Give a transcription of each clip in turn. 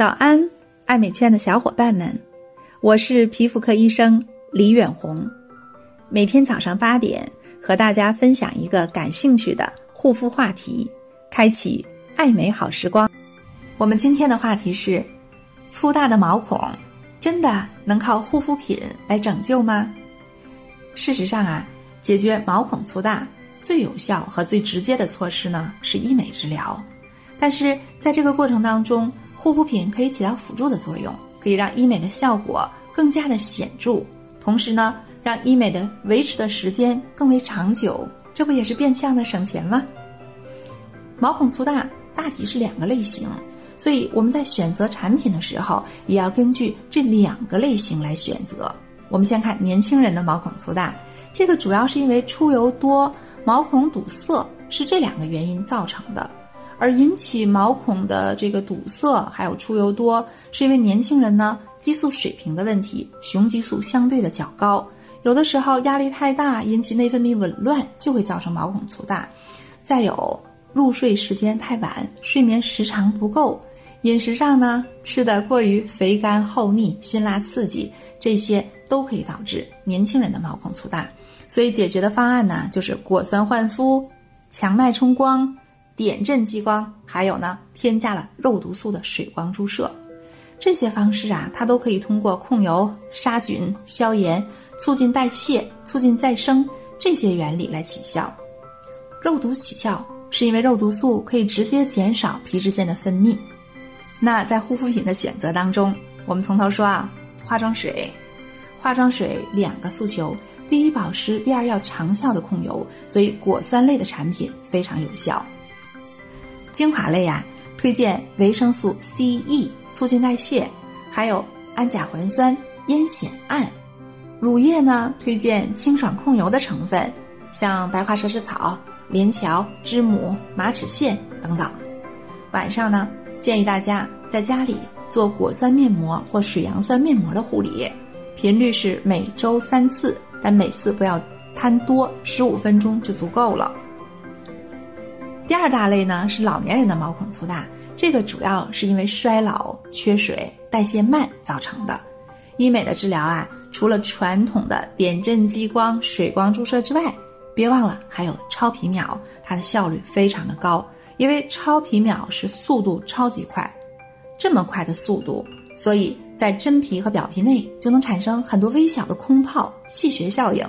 早安，爱美圈的小伙伴们，我是皮肤科医生李远红。每天早上八点，和大家分享一个感兴趣的护肤话题，开启爱美好时光。我们今天的话题是：粗大的毛孔真的能靠护肤品来拯救吗？事实上啊，解决毛孔粗大最有效和最直接的措施呢是医美治疗，但是在这个过程当中。护肤品可以起到辅助的作用，可以让医美的效果更加的显著，同时呢，让医美的维持的时间更为长久，这不也是变相的省钱吗？毛孔粗大大体是两个类型，所以我们在选择产品的时候，也要根据这两个类型来选择。我们先看年轻人的毛孔粗大，这个主要是因为出油多、毛孔堵塞是这两个原因造成的。而引起毛孔的这个堵塞，还有出油多，是因为年轻人呢激素水平的问题，雄激素相对的较高，有的时候压力太大，引起内分泌紊乱，就会造成毛孔粗大。再有入睡时间太晚，睡眠时长不够，饮食上呢吃的过于肥甘厚腻、辛辣刺激，这些都可以导致年轻人的毛孔粗大。所以解决的方案呢，就是果酸焕肤、强脉冲光。点阵激光，还有呢，添加了肉毒素的水光注射，这些方式啊，它都可以通过控油、杀菌、消炎、促进代谢、促进再生这些原理来起效。肉毒起效是因为肉毒素可以直接减少皮脂腺的分泌。那在护肤品的选择当中，我们从头说啊，化妆水，化妆水两个诉求：第一保湿，第二要长效的控油，所以果酸类的产品非常有效。精华类呀，推荐维生素 C、E，促进代谢；还有氨甲环酸、烟酰胺。乳液呢，推荐清爽控油的成分，像白花蛇舌草、连翘、知母、马齿苋等等。晚上呢，建议大家在家里做果酸面膜或水杨酸面膜的护理，频率是每周三次，但每次不要贪多，十五分钟就足够了。第二大类呢是老年人的毛孔粗大，这个主要是因为衰老、缺水、代谢慢造成的。医美的治疗啊，除了传统的点阵激光、水光注射之外，别忘了还有超皮秒，它的效率非常的高，因为超皮秒是速度超级快，这么快的速度，所以在真皮和表皮内就能产生很多微小的空泡、气血效应，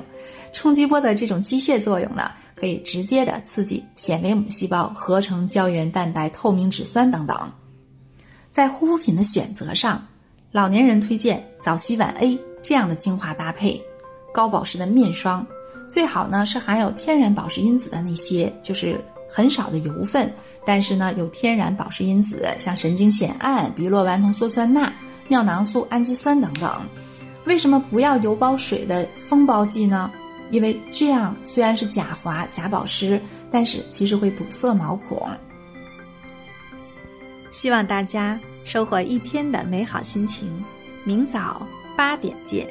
冲击波的这种机械作用呢。可以直接的刺激纤维母细胞合成胶原蛋白、透明质酸等等。在护肤品的选择上，老年人推荐早 C 晚 A 这样的精华搭配，高保湿的面霜，最好呢是含有天然保湿因子的那些，就是很少的油分，但是呢有天然保湿因子，像神经酰胺、比洛烷酮羧酸钠、尿囊素、氨基酸等等。为什么不要油包水的封包剂呢？因为这样虽然是假滑假保湿，但是其实会堵塞毛孔。希望大家收获一天的美好心情，明早八点见。